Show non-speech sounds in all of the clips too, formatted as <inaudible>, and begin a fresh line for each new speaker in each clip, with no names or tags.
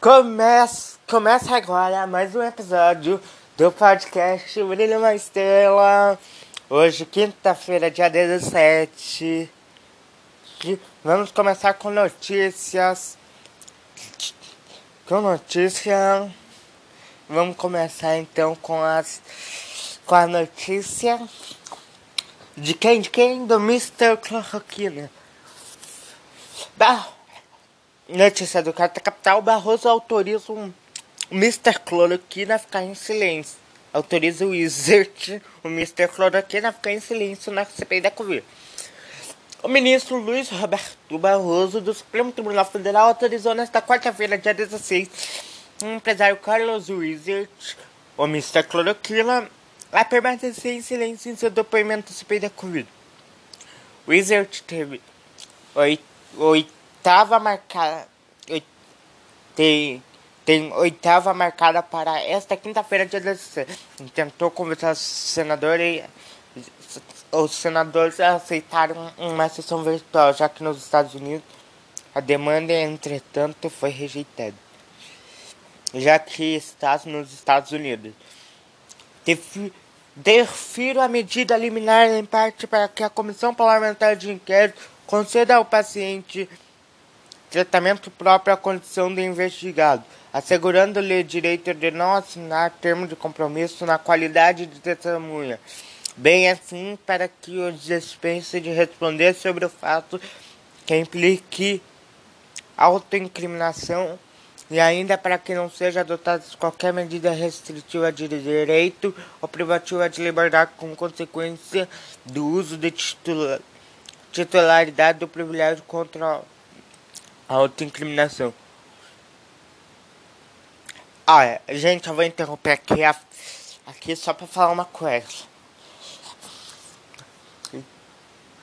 Começa, começa agora mais um episódio do podcast Brilha uma Estrela. Hoje, quinta-feira, dia 17. Vamos começar com notícias. Com notícia. Vamos começar então com as com a notícia de quem? De quem? Do Mr. Cloroquina. Bah, notícia do Carta Capital: Barroso autoriza um Mr. Cloroquina a ficar em silêncio. Autoriza o Wizard, o Mr. Cloroquina a ficar em silêncio na CPI da Covid. O ministro Luiz Roberto Barroso do Supremo Tribunal Federal autorizou nesta quarta-feira, dia 16, o empresário Carlos Wizard, o Mr. Cloroquina, a permanecer em silêncio em seu depoimento CPI da Covid. Wizard teve oitava marcada. Tem, tem oitava marcada para esta quinta-feira, dia 16. Tentou conversar com os senadores os senadores aceitaram uma sessão virtual, já que nos Estados Unidos a demanda, entretanto, foi rejeitada. Já que está nos Estados Unidos. Defiro a medida liminar em parte para que a Comissão Parlamentar de Inquérito conceda ao paciente tratamento próprio à condição de investigado, assegurando-lhe o direito de não assinar termo de compromisso na qualidade de testemunha, bem assim para que o dispense de responder sobre o fato que implique autoincriminação e ainda para que não seja adotada qualquer medida restritiva de direito ou privativa de liberdade com consequência do uso de titula titularidade do privilégio contra a autoincriminação. Olha, gente, eu vou interromper aqui, aqui só para falar uma coisa.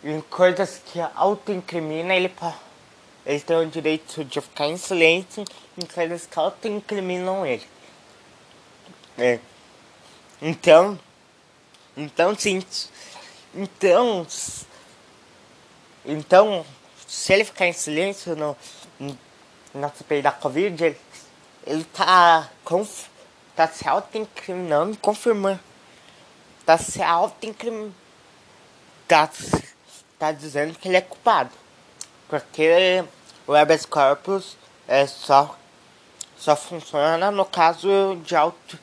Em coisas que autoincrimina, ele eles têm o direito de ficar em silêncio em coisas que auto-incriminam ele. É. Então, então sim, então, então, se ele ficar em silêncio no, na CPI da Covid, ele, ele tá, conf, tá se auto-incriminando, confirmando, tá se auto-incriminando, tá, tá dizendo que ele é culpado. Porque o habeas corpus é só, só funciona no caso de, auto,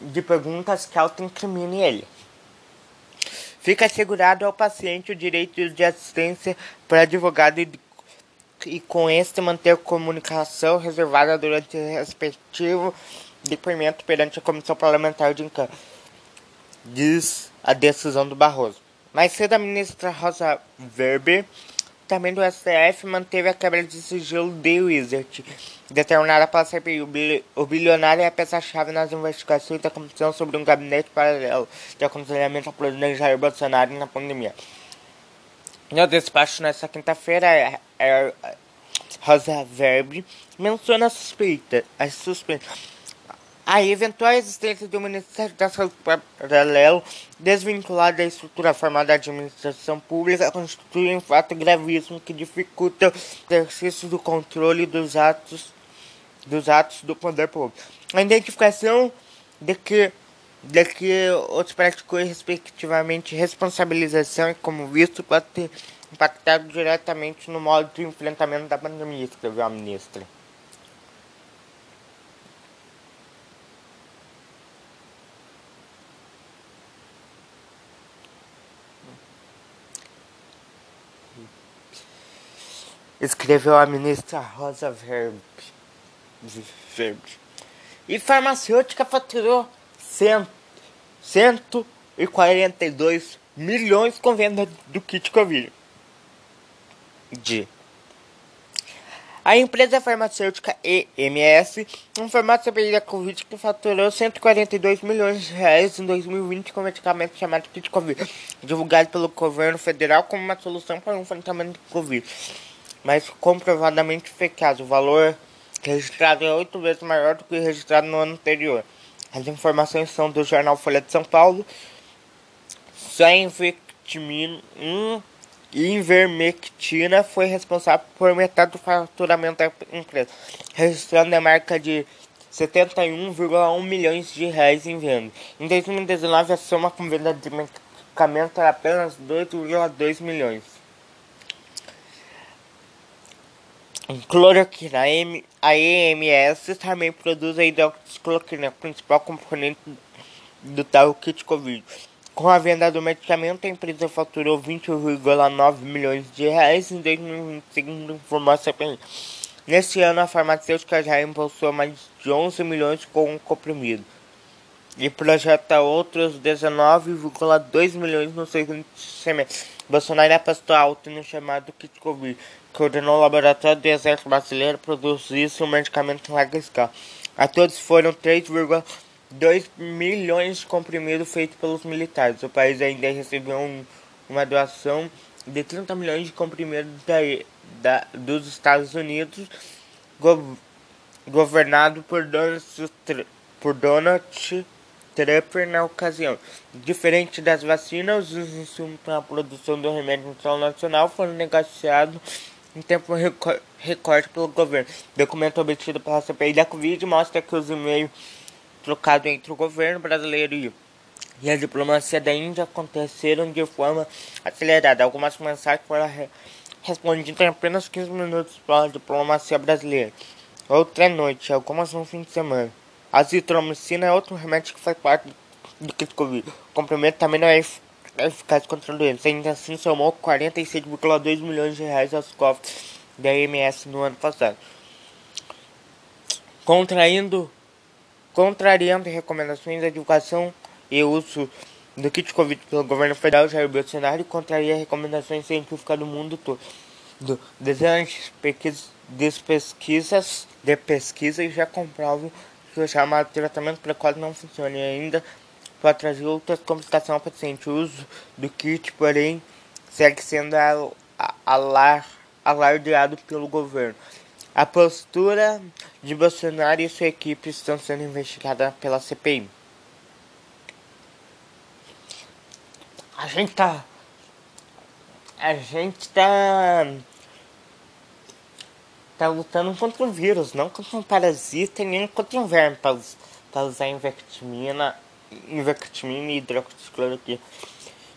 de perguntas que auto-incriminem ele. Fica assegurado ao paciente o direito de assistência para advogado e, e com este manter comunicação reservada durante o respectivo depoimento perante a Comissão Parlamentar de Inquérito, diz a decisão do Barroso. Mais cedo, a ministra Rosa Weber também do STF manteve a quebra de sigilo de Wizard, determinada pela CPI. O bilionário é a peça-chave nas investigações da comissão sobre um gabinete paralelo de aconselhamento ao presidente Jair Bolsonaro na pandemia. No despacho nesta quinta-feira, é, é, Rosa Verbe menciona a suspeita, as suspeitas a eventual existência do Ministério da Saúde paralelo, desvinculado da estrutura formada da administração pública, constitui um fato gravíssimo que dificulta o exercício do controle dos atos, dos atos do poder público. A identificação de que, de que os praticou respectivamente responsabilização e como visto pode ter impactado diretamente no modo de enfrentamento da pandemia, escreveu a ministra. Escreveu a ministra Rosa Verbe. Verbe. E farmacêutica faturou cento, 142 milhões com venda do kit Covid. De. A empresa farmacêutica EMS informou sobre a Covid que faturou 142 milhões de reais em 2020 com medicamento chamado kit Covid, divulgado pelo governo federal como uma solução para o enfrentamento do Covid mas comprovadamente eficaz. O valor registrado é oito vezes maior do que o registrado no ano anterior. As informações são do jornal Folha de São Paulo. Só Invictimino Invermectina foi responsável por metade do faturamento da empresa, registrando a marca de 71,1 milhões de reais em venda. Em 2019, a soma com venda de medicamento era apenas 2,2 milhões. Cloroquina, a EMS também produz a hidroxicloroquina, principal componente do tal kit Covid. Com a venda do medicamento, a empresa faturou 20,9 milhões de reais em 2020, segundo informou a CPI. Neste ano, a farmacêutica já embolsou mais de 11 milhões com o comprimido e projeta outros 19,2 milhões no segundo semestre. Bolsonaro apostou alto no chamado kit Covid, que ordenou o laboratório do Exército Brasileiro produzir o medicamento em larga escala. A todos foram 3,2 milhões de comprimidos feitos pelos militares. O país ainda recebeu um, uma doação de 30 milhões de comprimidos da, da, dos Estados Unidos, go, governado por Donald, por Donald Trump na ocasião. Diferente das vacinas, os insumos para a produção do remédio internacional foram negociados em tempo recorde pelo governo. Documento obtido pela CPI da Covid mostra que os e-mails trocados entre o governo brasileiro e e a diplomacia da Índia aconteceram de forma acelerada. Algumas mensagens foram respondidas em apenas 15 minutos pela diplomacia brasileira. Outra noite, algumas no fim de semana. A azitromicina é outro remédio que faz parte do kit Covid. O comprimento também não é eficaz contra a doença. Ainda assim, somou 46,2 milhões de reais aos cofres da MS no ano passado. Contraindo, contrariando recomendações da divulgação e uso do kit Covid pelo governo federal, Jair Bolsonaro contraria recomendações científicas do mundo todo. Do, dezenas de pesquisas, de pesquisas já comprovam que o chamado tratamento precoce não funciona ainda pode trazer outras complicações ao paciente. O uso do kit, porém, segue sendo alar, alardeado pelo governo. A postura de Bolsonaro e sua equipe estão sendo investigadas pela CPI. A gente tá. A gente tá. Tá lutando contra um vírus, não contra um parasita, nem contra um verme para usar invectimina, invectimina e hidroxicloroquina.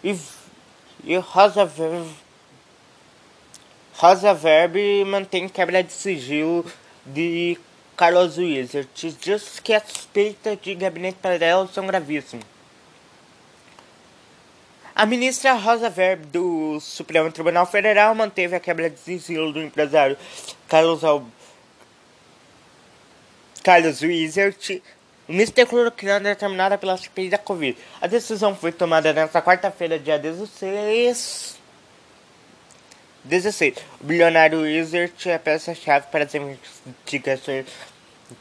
E, e Rosa Verbe. Rosa Verbe mantém quebra de sigilo de Carlos Wizard. Diz que a suspeita de gabinete paralelo são gravíssimas. A ministra Rosa Verb do Supremo Tribunal Federal manteve a quebra de sigilo do empresário Carlos Al... Carlos Mr. Cloroquina determinada pela CPI da Covid. A decisão foi tomada nesta quarta-feira, dia 16. 16. O bilionário Wizard é peça-chave para as investigações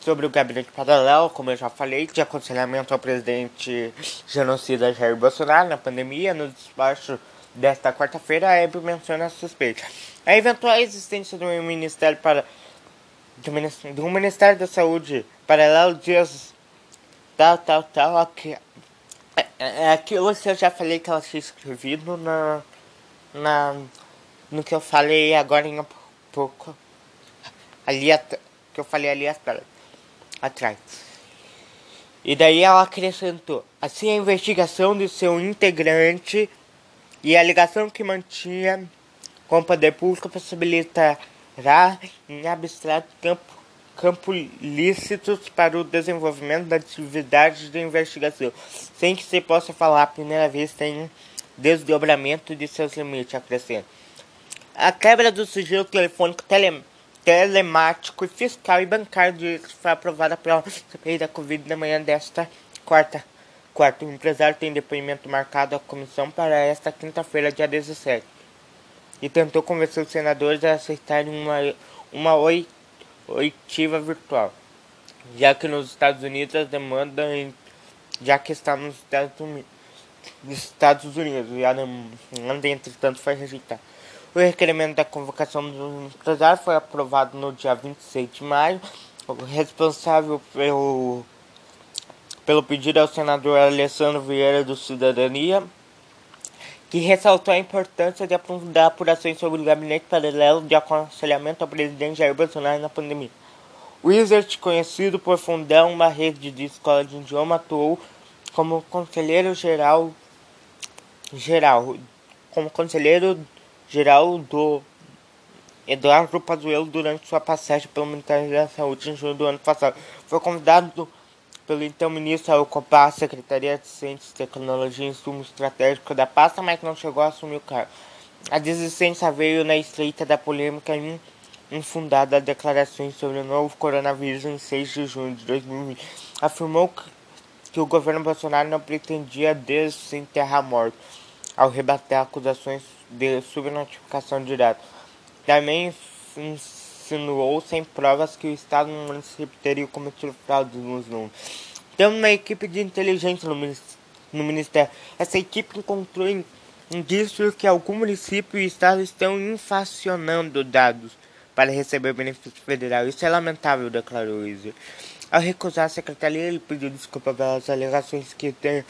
sobre o gabinete paralelo, como eu já falei, de aconselhamento ao presidente genocida Jair Bolsonaro na pandemia, no despacho desta quarta-feira, a Hebe menciona a suspeita. A eventual existência de um ministério para de um Ministério da Saúde paralelo diz tal, tal, tal, aqui, é, é aquilo que eu já falei que ela tinha escrevido na, na, no que eu falei agora em um pouco, ali, que eu falei ali atrás atrás. E daí ela acrescentou: assim a investigação de seu integrante e a ligação que mantinha com o poder público possibilitará em abstrato campo, campo lícitos para o desenvolvimento da atividade de investigação, sem que se possa falar à primeira vez em desdobramento de seus limites, acrescenta. A quebra do sigilo telefônico telemático telemático, fiscal e bancário de foi aprovada pela CPI da Covid na manhã desta quarta. Quarto, o empresário tem depoimento marcado à comissão para esta quinta-feira, dia 17, e tentou convencer os senadores a aceitarem uma, uma oitiva virtual, já que nos Estados Unidos a demanda, já que está nos Estados Unidos, Estados Unidos e a demanda, entretanto, foi rejeitada. O requerimento da convocação do empresário foi aprovado no dia 26 de maio. O responsável pelo, pelo pedido é o senador Alessandro Vieira do Cidadania, que ressaltou a importância de aprofundar apurações sobre o gabinete paralelo de aconselhamento ao presidente Jair Bolsonaro na pandemia. Wizard, conhecido por fundar uma rede de escola de idioma, atuou como conselheiro geral, geral como conselheiro geral do Eduardo Pazuello durante sua passagem pelo Ministério da Saúde em julho do ano passado. Foi convidado pelo então ministro a ocupar a Secretaria de Ciência, Tecnologia e Insumo Estratégico da pasta, mas não chegou a assumir o cargo. A desistência veio na estreita da polêmica infundada declarações sobre o novo coronavírus em 6 de junho de 2020. Afirmou que o governo Bolsonaro não pretendia desenterrar mortos ao rebater acusações de subnotificação dados. Também insinuou sem provas que o Estado no município teria cometido fraudes nos números. Temos uma equipe de inteligência no Ministério. Essa equipe encontrou indícios que algum município e Estado estão inflacionando dados para receber benefício federal. Isso é lamentável, declarou Iser. Ao recusar a secretaria, ele pediu desculpa pelas alegações que tem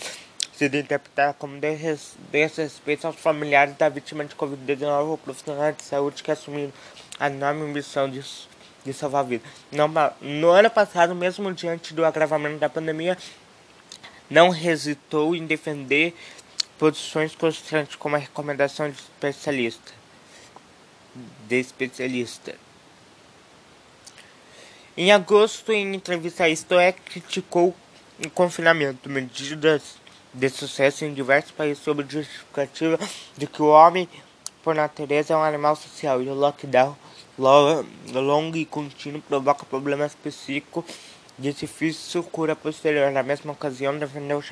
sido interpretadas como desrespeito aos familiares da vítima de Covid-19 ou profissionais de saúde que assumiram a enorme missão de, de salvar vidas. No ano passado, mesmo diante do agravamento da pandemia, não hesitou em defender posições constantes como a recomendação de especialista. De especialista. Em agosto, em entrevista a Isto criticou o confinamento, medidas de sucesso em diversos países sob justificativa de que o homem, por natureza, é um animal social e o lockdown longo e contínuo provoca problemas psíquicos de difícil cura posterior. Na mesma ocasião, defendeu o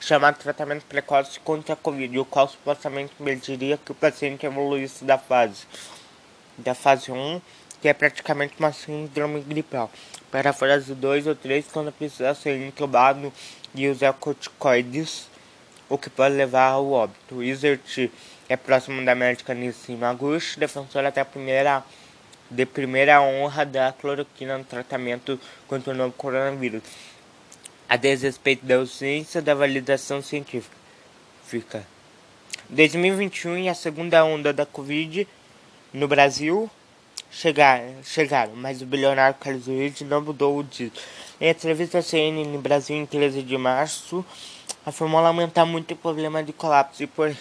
chamado tratamento precoce contra a Covid, o qual supostamente impediria que o paciente evoluísse da fase da fase 1, que é praticamente uma síndrome gripal, para a fase 2 ou 3, quando precisa ser intubado e usar corticoides, o que pode levar ao óbito. Wizard é próximo da médica Nissim Maguchi, defensora até primeira de primeira honra da cloroquina no tratamento contra o novo coronavírus, a desrespeito da ausência da validação científica. Fica. 2021 e a segunda onda da Covid no Brasil chegaram, chegaram mas o bilionário Carlos Luiz não mudou o dito. Em entrevista à CNN Brasil em 13 de março, afirmou lamentar muito o problema de colapso e por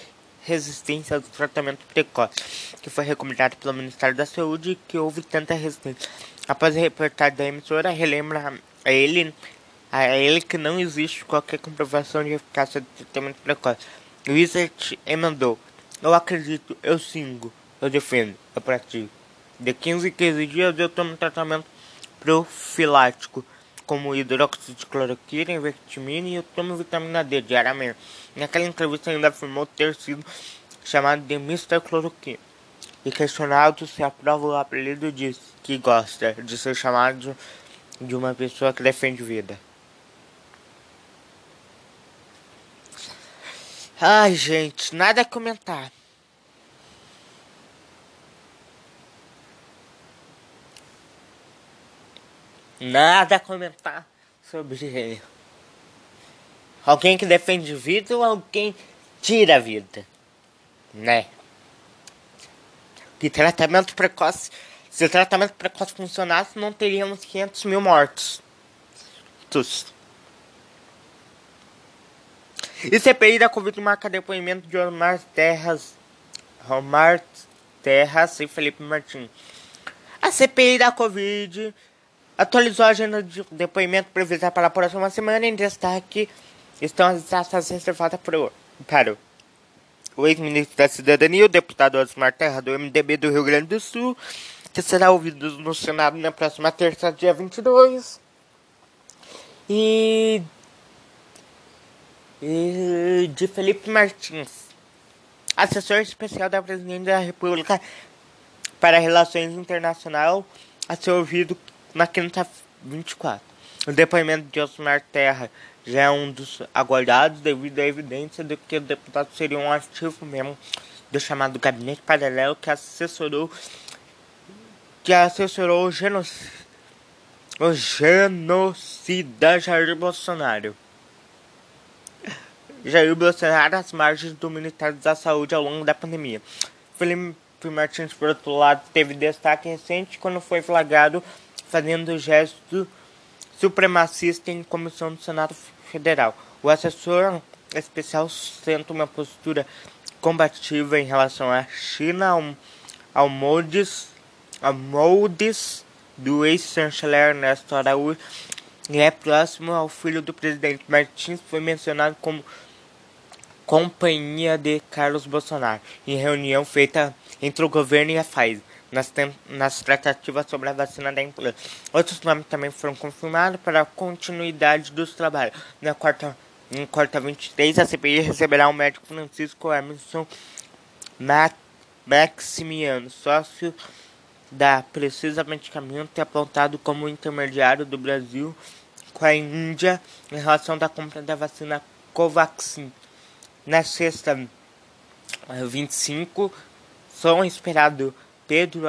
resistência do tratamento precoce, que foi recomendado pelo Ministério da Saúde e que houve tanta resistência. Após a reportagem da emissora, relembra a ele, a ele que não existe qualquer comprovação de eficácia do tratamento precoce. Wizard emendou: Eu acredito, eu singo, eu defendo, eu pratico. De 15 em 15 dias eu tomo tratamento profilático como hidróxido de cloroquina, vitamina e eu tomo vitamina D diariamente. Naquela entrevista ainda afirmou ter sido chamado de Mr. Cloroquina. E questionado se aprova o apelido disse que gosta de ser chamado de uma pessoa que defende vida. Ai, gente, nada a comentar. Nada a comentar sobre ele. Alguém que defende vida ou alguém tira a vida, né? Que tratamento precoce, se o tratamento precoce funcionasse, não teríamos 500 mil mortos. E CPI da Covid marca depoimento de Omar Terras, Omar Terras e Felipe Martins. A CPI da Covid atualizou a agenda de depoimento prevista para a próxima semana. Em destaque estão as datas reservadas para o ex-ministro da Cidadania, o deputado Osmar Terra, do MDB do Rio Grande do Sul, que será ouvido no Senado na próxima terça, dia 22. E, e de Felipe Martins, assessor especial da Presidente da República para Relações Internacionais, a ser ouvido na quinta 24. O depoimento de Osmar Terra já é um dos aguardados devido à evidência de que o deputado seria um ativo mesmo do chamado gabinete paralelo que assessorou que assessorou o genocida, o genocida Jair Bolsonaro. Jair Bolsonaro às margens do Ministério da Saúde ao longo da pandemia. Felipe Martins, por outro lado, teve destaque recente quando foi flagrado fazendo gesto supremacista em comissão do Senado Federal. O assessor especial sustenta uma postura combativa em relação à China, ao, ao moldes, ao moldes do ex-chanceler Ernesto Araújo e é próximo ao filho do presidente Martins, foi mencionado como companhia de Carlos Bolsonaro em reunião feita entre o governo e a Pfizer nas, nas tratativas sobre a vacina da empresa. Outros nomes também foram confirmados para a continuidade dos trabalhos. Na quarta, em quarta 23, a CPI receberá o médico Francisco Emerson Maximiano, sócio da Precisa Medicamento e apontado como intermediário do Brasil com a Índia em relação à compra da vacina Covaxin. Na sexta 25, são esperados Pedro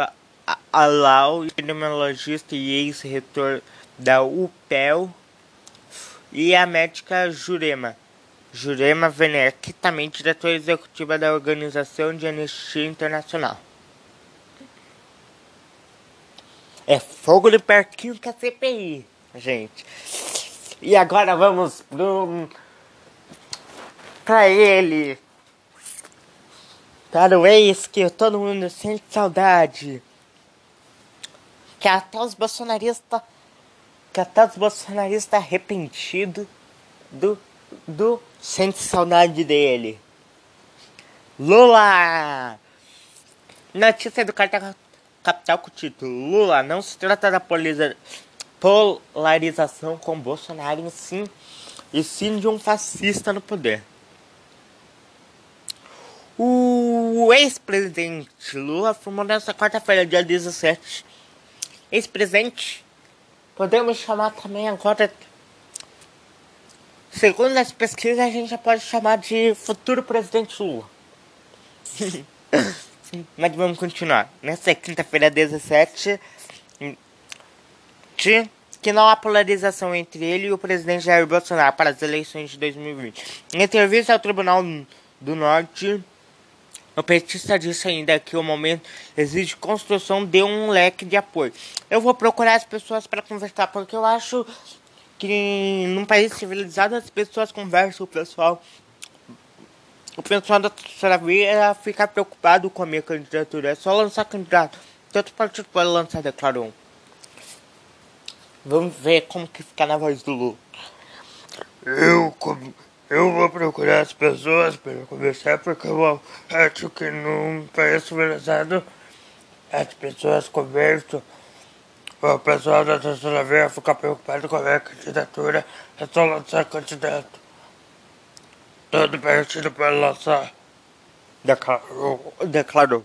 Alau, epidemiologista e ex-reitor da UPEL, e a médica Jurema. Jurema Werneck, também diretora executiva da Organização de Anistia Internacional. É fogo de pertinho com a CPI, gente. E agora vamos pro... pra ele. Para o ex que todo mundo sente saudade. Que até os bolsonaristas... Que até os bolsonaristas arrependidos do... do... Sente saudade dele. Lula! Notícia do cartão capital com o título Lula não se trata da polarização com Bolsonaro em sim, e sim de um fascista no poder. O ex-presidente Lula afirmou nesta quarta-feira, dia 17. Ex-presidente, podemos chamar também agora. Segundo as pesquisas, a gente já pode chamar de futuro presidente Lula. <laughs> Mas vamos continuar. Nessa quinta-feira, 17, de que não há polarização entre ele e o presidente Jair Bolsonaro para as eleições de 2020. Em entrevista ao Tribunal do Norte, o petista disse ainda que o momento exige construção de um leque de apoio. Eu vou procurar as pessoas para conversar, porque eu acho que num país civilizado as pessoas conversam, o pessoal o pessoal da terceira via era ficar preocupado com a minha candidatura. É só lançar candidato. Tanto partido pode lançar, declarou. Vamos ver como que fica na voz do Lu. Eu, eu vou procurar as pessoas para conversar, porque eu acho que num país civilizado as pessoas conversam. O pessoal da terceira via fica preocupado com a minha candidatura. É só lançar candidato todo partido para lançar. Declarou. Declarou.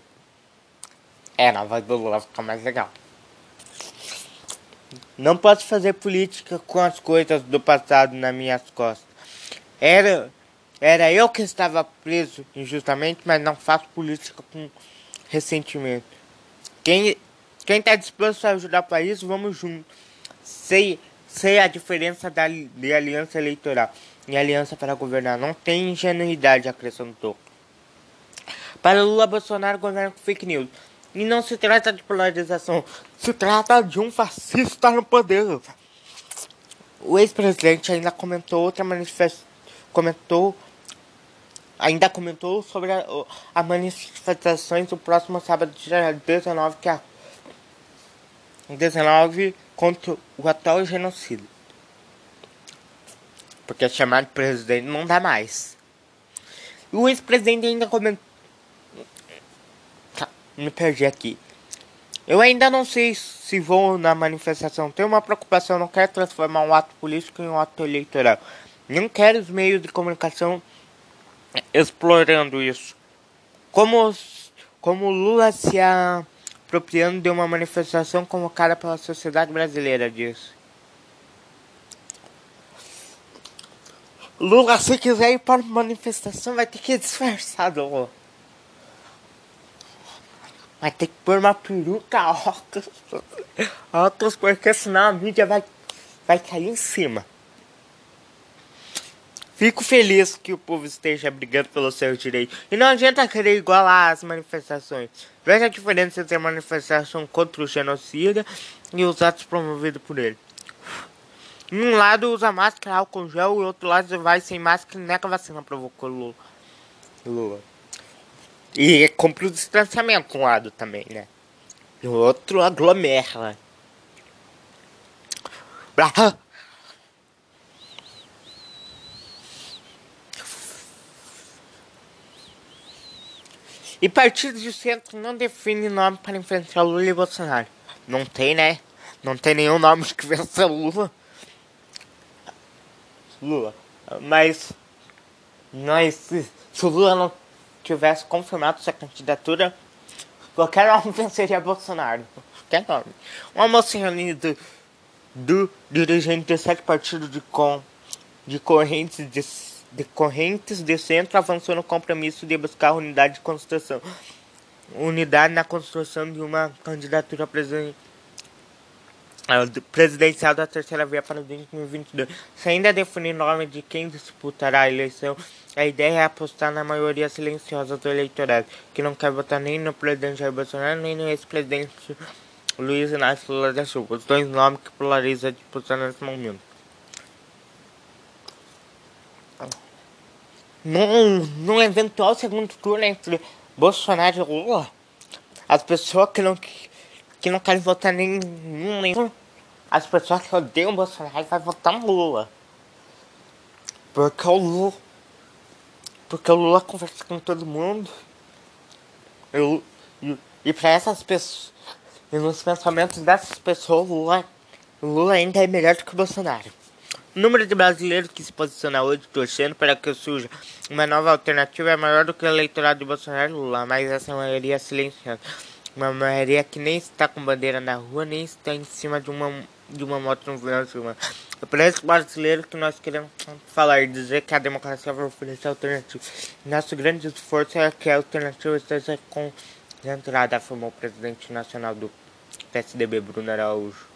É, na voz do Lula fica mais legal. Não posso fazer política com as coisas do passado nas minhas costas. Era, era eu que estava preso injustamente, mas não faço política com ressentimento. Quem quem está disposto a ajudar o país, vamos juntos. Sei, sei a diferença da, de aliança eleitoral e aliança para governar. Não tem ingenuidade, acrescentou. Para Lula, Bolsonaro governa com fake news. E não se trata de polarização, se trata de um fascista no poder. O ex-presidente ainda comentou outra manifestação, comentou, ainda comentou sobre a, a manifestações do próximo sábado, dia 19, que é 19 contra o atual genocídio. Porque chamar de presidente não dá mais. E o ex-presidente ainda comentou. Tá, me perdi aqui. Eu ainda não sei se vou na manifestação. Tenho uma preocupação, não quero transformar um ato político em um ato eleitoral. Não quero os meios de comunicação explorando isso. Como, como Lula se apropriando de uma manifestação convocada pela sociedade brasileira, disse. Lula, se quiser ir para manifestação, vai ter que ir disfarçado. Vai ter que pôr uma peruca, óculos, óculos, porque senão a mídia vai, vai cair em cima. Fico feliz que o povo esteja brigando pelos seus direitos. E não adianta querer igualar as manifestações. Veja a diferença entre a manifestação contra o genocida e os atos promovidos por ele. Um lado usa máscara, álcool gel, e o outro lado vai sem máscara e nega a vacina, provocou Lula. Lula. E cumpre o distanciamento um lado também, né? E o outro aglomera. Brah. E partidos de centro não definem nome para enfrentar Lula e Bolsonaro. Não tem, né? Não tem nenhum nome que vença Lula. Lula. Mas, mas se, se Lula não tivesse confirmado sua candidatura, qualquer nome <laughs> venceria Bolsonaro. Qualquer nome. Uma moça reunida do, do dirigente de sete partidos de, com, de correntes de decorrentes de centro avançou no compromisso de buscar unidade de construção. Unidade na construção de uma candidatura presidencial da terceira via para 2022. Se ainda definir nome de quem disputará a eleição, a ideia é apostar na maioria silenciosa do eleitorado, que não quer votar nem no presidente Jair Bolsonaro, nem no ex-presidente Luiz Inácio Lula da Silva, os dois nomes que polarizam a disputa nesse momento. Num, num eventual segundo turno entre Bolsonaro e Lula, as pessoas que não, que não querem votar nenhum, nenhum as pessoas que odeiam Bolsonaro vão votar no Lula. Porque o Lula. Porque o Lula conversa com todo mundo. Eu, e, e para essas pessoas. E nos pensamentos dessas pessoas, o Lula, Lula ainda é melhor do que o Bolsonaro. Número de brasileiros que se posiciona hoje torcendo para que surja uma nova alternativa é maior do que o eleitorado de Bolsonaro e Lula, mas essa maioria é silenciosa. Uma maioria que nem está com bandeira na rua, nem está em cima de uma, de uma moto no final de semana. É por esse brasileiro que nós queremos falar e dizer que a democracia vai oferecer alternativa. Nosso grande esforço é que a alternativa esteja concentrada, afirmou o presidente nacional do PSDB, Bruno Araújo.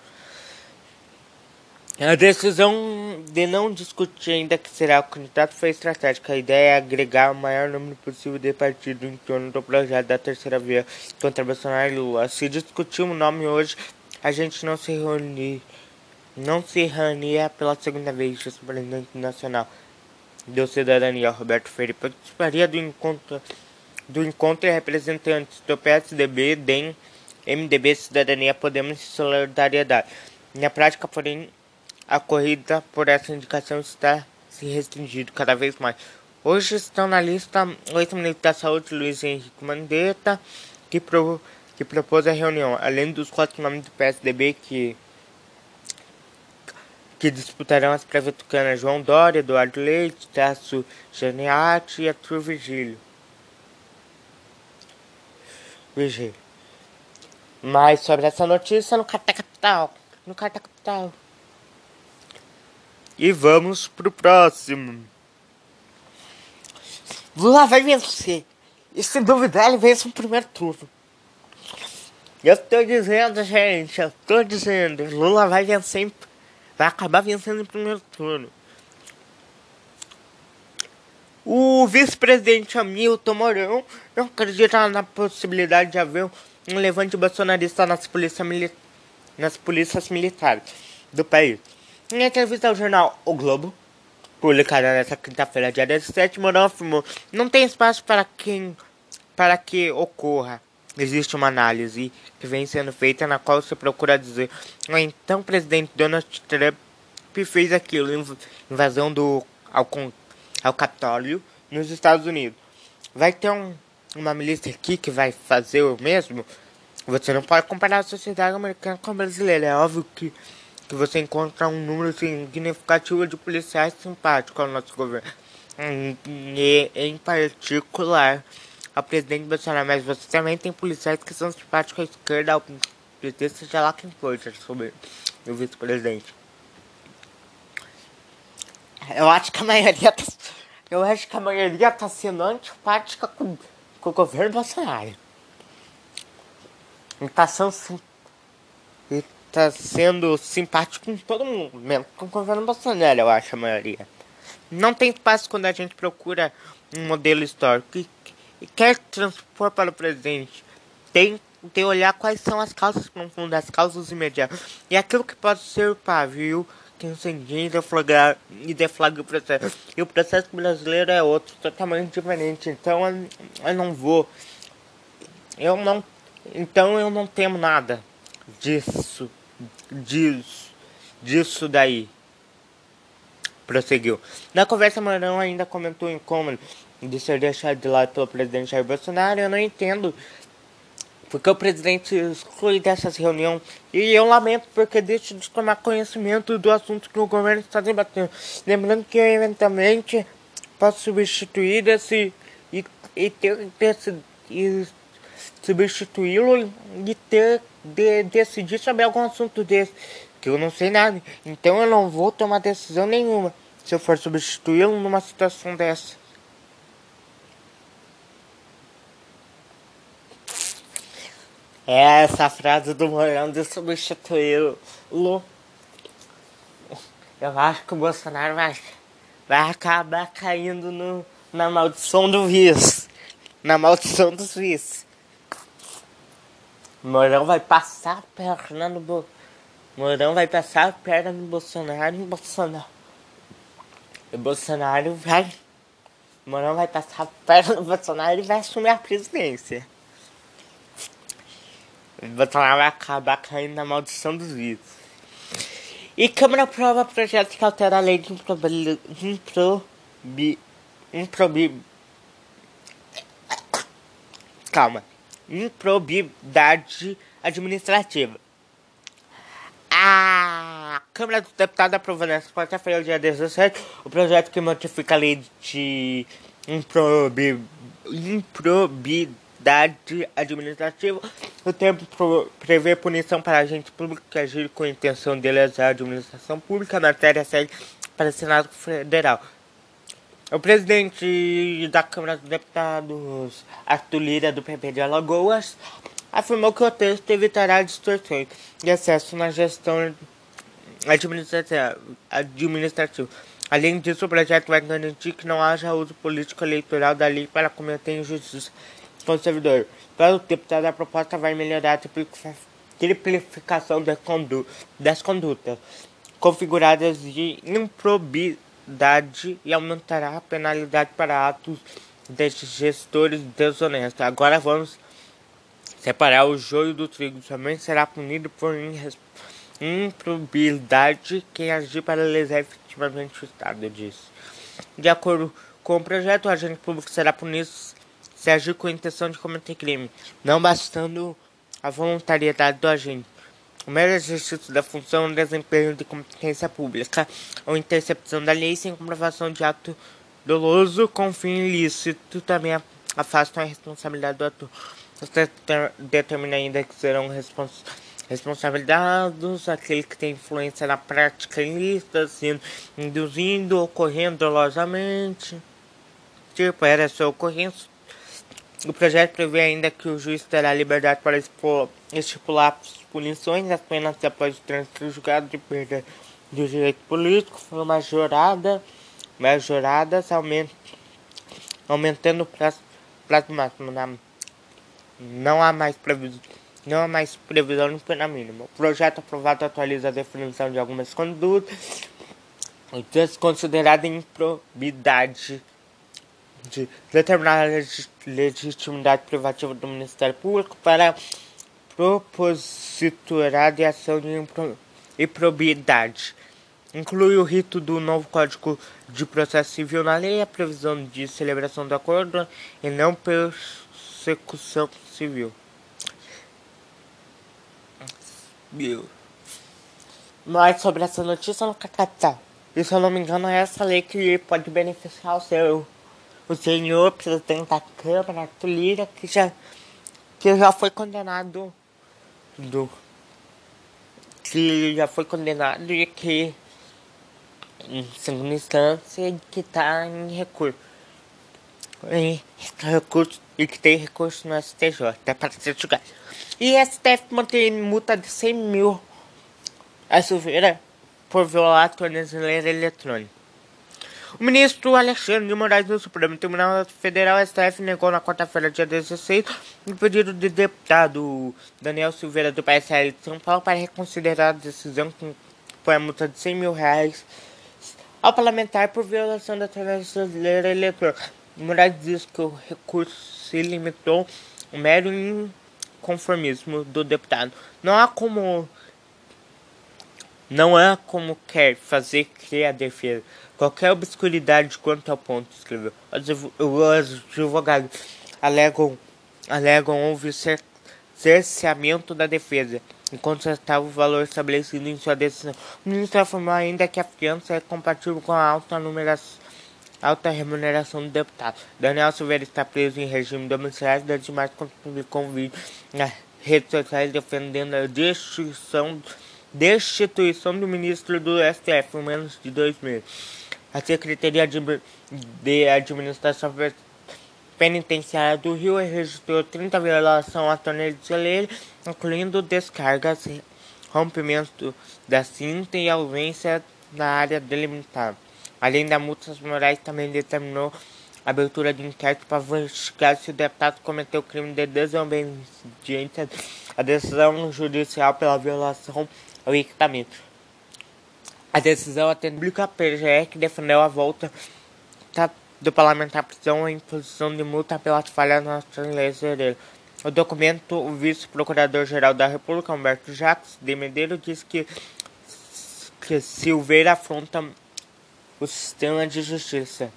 A decisão de não discutir ainda que será o candidato foi estratégica. A ideia é agregar o maior número possível de partidos em torno do projeto da terceira via contra Bolsonaro e Lula. Se discutir o nome hoje, a gente não se reunir, não se reunia pela segunda vez, o presidente nacional do Cidadania, Roberto Freire. Participaria do encontro, do encontro representantes do PSDB, DEM, MDB, Cidadania, Podemos e Solidariedade. Na prática, porém, a corrida por essa indicação está se restringindo cada vez mais. Hoje estão na lista o ex-ministro da Saúde, Luiz Henrique Mandetta, que, pro, que propôs a reunião, além dos quatro nomes do PSDB que, que disputarão as prefeituras João Dória, Eduardo Leite, Tasso Geneati e Arthur Vigílio. Vigílio. Mais sobre essa notícia no Carta Capital. No Carta Capital. E vamos pro próximo. Lula vai vencer. E sem dúvida ele vence no primeiro turno. Eu tô dizendo, gente, eu tô dizendo, Lula vai vencer, vai acabar vencendo no primeiro turno. O vice-presidente Hamilton Mourão não acredita na possibilidade de haver um levante bolsonarista nas, polícia nas polícias militares do país. Em entrevista ao jornal O Globo, publicada nesta quinta-feira, dia 17, Mourão afirmou não tem espaço para quem para que ocorra. Existe uma análise que vem sendo feita na qual se procura dizer o então presidente Donald Trump fez aquilo, invasão do ao, ao Capitólio nos Estados Unidos. Vai ter um, uma milícia aqui que vai fazer o mesmo? Você não pode comparar a sociedade americana com a brasileira. É óbvio que que você encontra um número significativo de policiais simpáticos ao nosso governo. E, em particular, ao presidente Bolsonaro, mas você também tem policiais que são simpáticos à esquerda, ao PT, seja lá quem for, sobre o vice-presidente. Eu acho que a maioria tá, eu acho que a maioria tá sendo antipática com, com o governo Bolsonaro. E tá sendo tá sendo simpático com todo mundo, mesmo com o governo Bolsonaro, eu acho, a maioria. não tem espaço quando a gente procura um modelo histórico e, quer transpor para o presente. Tem que olhar quais são as causas profundas, as causas imediatas. E aquilo que pode ser o pavio que incendia e deflagra, e deflagra o processo. E o processo brasileiro é outro, totalmente diferente. Então eu, eu não vou. Eu não. Então eu não temo nada disso. Disso. Disso daí prosseguiu. Na conversa, Marão ainda comentou o incômodo de ser deixado de lado pelo presidente Jair Bolsonaro. Eu não entendo porque o presidente exclui dessas reuniões. E eu lamento porque deixa de tomar conhecimento do assunto que o governo está debatendo. Lembrando que eu eventualmente posso substituir esse e, e ter, ter e substituí-lo e ter de decidir sobre algum assunto desse que eu não sei nada. Então eu não vou tomar decisão nenhuma se eu for substituí-lo numa situação dessa. É essa frase do Morão de substituí-lo. Eu acho que o Bolsonaro vai, vai acabar caindo no, na maldição do vice. Na maldição dos vice. Morão vai passar a perna no Bolsonaro. Mourão vai passar a perna no Bolsonaro e Bolsonaro. O Bolsonaro vai. Mourão vai passar a perna no Bolsonaro e vai assumir a presidência. O Bolsonaro vai acabar caindo na maldição dos vírus. E Câmara aprova projeto que altera a lei de improbidade. Improbi, improbi, calma. Improbidade administrativa a Câmara dos Deputados aprovou nesta quarta-feira, dia 17, o projeto que modifica a lei de improbi, improbidade administrativa. O tempo prevê punição para agente público que agir com a intenção de lesar a administração pública na matéria segue para o Senado Federal. O presidente da Câmara dos Deputados, Arthur Lira, do PP de Alagoas, afirmou que o texto evitará distorções de acesso na gestão administrativa. Além disso, o projeto vai garantir que não haja uso político eleitoral da lei para cometer injustiça com o servidor. Para o deputado, a proposta vai melhorar a triplificação das condutas configuradas de improbidade e aumentará a penalidade para atos de gestores desonestos. Agora vamos Separar o joio do trigo também será punido por improbidade quem agir para lesar efetivamente o Estado, disse. De acordo com o projeto, o agente público será punido se agir com a intenção de cometer crime, não bastando a voluntariedade do agente. O mero exercício da função é desempenho de competência pública ou intercepção da lei sem comprovação de ato doloso com fim ilícito também afasta a responsabilidade do ator. Determina ainda que serão respons responsabilizados aquele que tem influência na prática ilícita, sendo induzindo, ocorrendo dolosamente. Tipo, era sua ocorrência. O projeto prevê ainda que o juiz terá liberdade para estipular punições apenas após o trânsito julgado de perda do direito político, foi majorada, majoradas, aument, aumentando o prazo, prazo máximo na não há mais previsão. Não há mais previsão de pena mínima. O projeto aprovado atualiza a definição de algumas condutas desconsiderada improbidade de determinar a legitimidade privativa do Ministério Público para propositura de ação de improbidade. Inclui o rito do novo Código de Processo Civil na lei, a previsão de celebração do acordo e não persecução civil. Meu. Mas sobre essa notícia no capital. E se eu não me engano é essa lei que pode beneficiar o seu o senhor presidente da Câmara, Tulira, que já, que já foi condenado do que já foi condenado e que em segunda instância que está em recurso em recurso e que tem recurso no STJ até para ser julgado. E STF mantém multa de 100 mil a Silveira por violar a tornozeleira eletrônica. O ministro Alexandre de Moraes do Supremo Tribunal Federal STF negou na quarta-feira, dia 16, o pedido do deputado Daniel Silveira do PSL de São Paulo para reconsiderar a decisão que foi a multa de 100 mil reais ao parlamentar por violação da brasileira eleitoral. Moraes diz que o recurso se limitou ao mero inconformismo do deputado. Não há como não há como quer fazer crer a defesa. Qualquer obscuridade quanto ao ponto, escreveu. Os advogados alegam, alegam houve cerceamento da defesa, enquanto estava o valor estabelecido em sua decisão. O ministro afirmou ainda que a fiança é compatível com a alta numeração alta remuneração do deputado. Daniel Silveira está preso em regime domiciliar desde março quando publicou um vídeo nas redes sociais defendendo a destruição destituição do ministro do STF em menos de dois meses. A Secretaria de Administração Penitenciária do Rio registrou 30 violações à torneira de celeiro, incluindo descargas, rompimento da cinta e ausência na área delimitada. Além da multas morais, também determinou a abertura de inquérito para investigar se o deputado cometeu crime de desobediência à decisão judicial pela violação ao equipamento. A decisão atende pública PGE que defendeu a volta do parlamentar prisão em posição de multa pelas falhas nas leis dele. O documento, o vice-procurador-geral da República, Humberto Jacques de Medeiros, diz que, que Silveira afronta o sistema de justiça.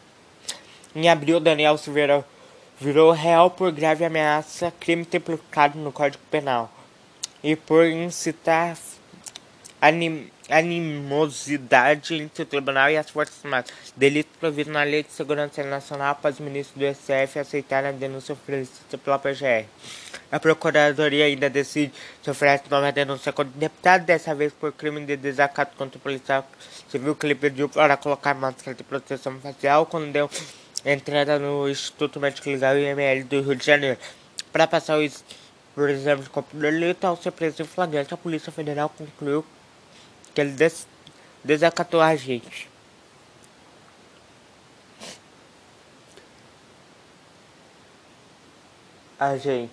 Em abril, Daniel Silveira virou réu por grave ameaça, crime triplicado no Código Penal, e por incitar anim, animosidade entre o tribunal e as Forças Armadas. Delito previsto na Lei de Segurança Nacional após o ministro do STF aceitar a denúncia oferecida pela PGR. A Procuradoria ainda decide se oferece nova denúncia contra o deputado, dessa vez por crime de desacato contra o policial civil que ele pediu para colocar máscara de proteção facial quando deu entrada no Instituto Médico Legal IML do Rio de Janeiro. Para passar o por exame de delito, ao ser preso em flagrante, a Polícia Federal concluiu que ele des desacatou a gente. A gente.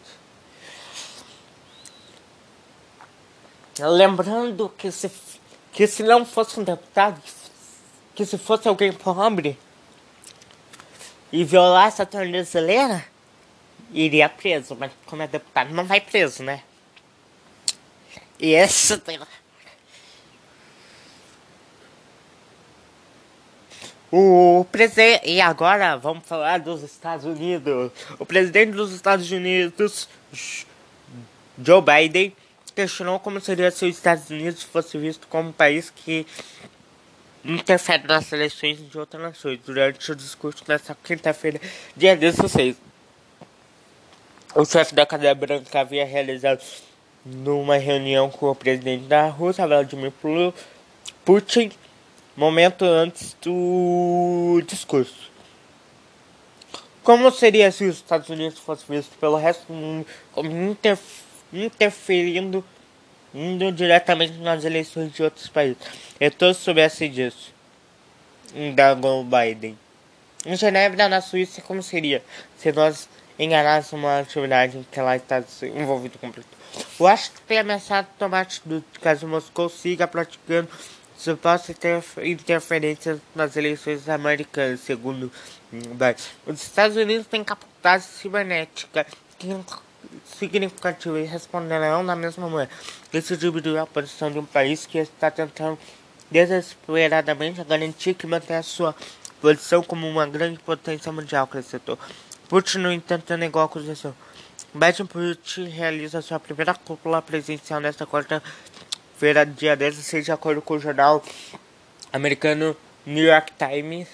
Lembrando que se, que se não fosse um deputado, que se fosse alguém pobre e violasse a tornozeleira, iria preso, mas como é deputado não vai preso, né? E esse O presidente. E agora vamos falar dos Estados Unidos. O presidente dos Estados Unidos, Joe Biden, questionou como seria se os Estados Unidos fosse visto como um país que interfere nas eleições de outras nações durante o discurso desta quinta-feira, dia 16. O chefe da Casa Branca havia realizado numa reunião com o presidente da Rússia, Vladimir Putin, momento antes do discurso. Como seria se os Estados Unidos fossem vistos pelo resto do mundo como interferindo indo diretamente nas eleições de outros países? Eu todos soubessem disso. Indagou Biden. Em Genebra, na Suíça, como seria se nós enganássemos uma atividade em que ela está envolvida com Washington tem ameaçado tomar atitude caso Moscou siga praticando suposta interferência nas eleições americanas, segundo Biden. Os Estados Unidos têm capacidade cibernética significativa e responderão da mesma maneira. Isso diminuiu a posição de um país que está tentando desesperadamente garantir que mantém a sua posição como uma grande potência mundial, acrescentou. Putin, no entanto, negou a acusação. Biden Putin realiza sua primeira cúpula presencial nesta quarta feira dia 16, de acordo com o jornal americano New York Times.